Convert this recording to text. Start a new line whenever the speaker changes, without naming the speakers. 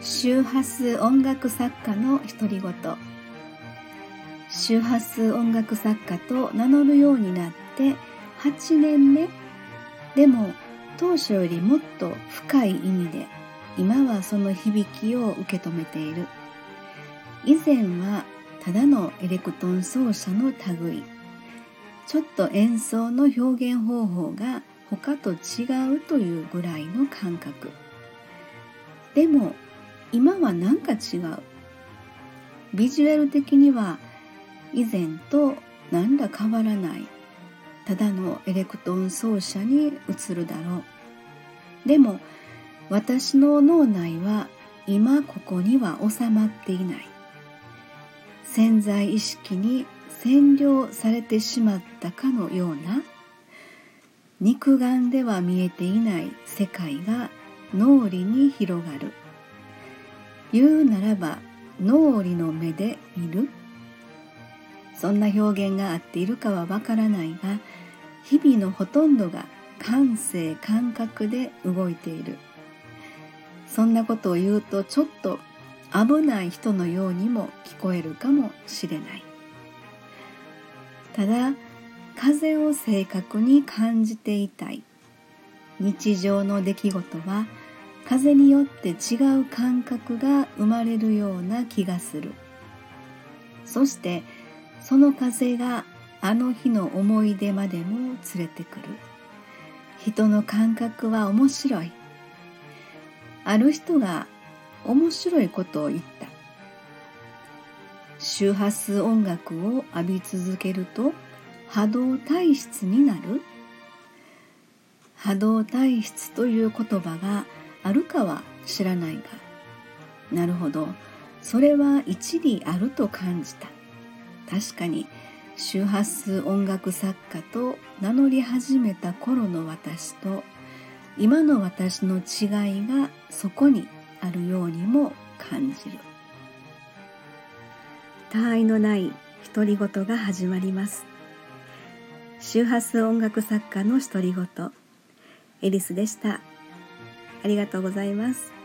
周波数音楽作家の独り言。周波数音楽作家と名乗るようになって8年目。でも当初よりもっと深い意味で今はその響きを受け止めている。以前はただのエレクトン奏者の類。ちょっと演奏の表現方法が他と違うというぐらいの感覚。でも今はなんか違う。ビジュアル的には以前と何ら変わらない。ただのエレクトーン奏者に移るだろう。でも私の脳内は今ここには収まっていない。潜在意識に占領されてしまったかのような肉眼では見えていない世界が脳裏に広がる。言うならば脳裏の目で見る。そんな表現が合っているかはわからないが日々のほとんどが感性感覚で動いている。そんなことを言うとちょっと危ない人のようにも聞こえるかもしれない。ただ風を正確に感じていたい。日常の出来事は風によって違う感覚が生まれるような気がする。そしてその風があの日の思い出までも連れてくる。人の感覚は面白い。ある人が面白いことを言った。周波数音楽を浴び続けると波動体質になる。波動体質という言葉があるかは知らないがなるほどそれは一理あると感じた。確かに周波数音楽作家と名乗り始めた頃の私と今の私の違いがそこにあるようにも感じる。他愛のない独り言が始まります。周波数音楽作家の独り言エリスでした。ありがとうございます。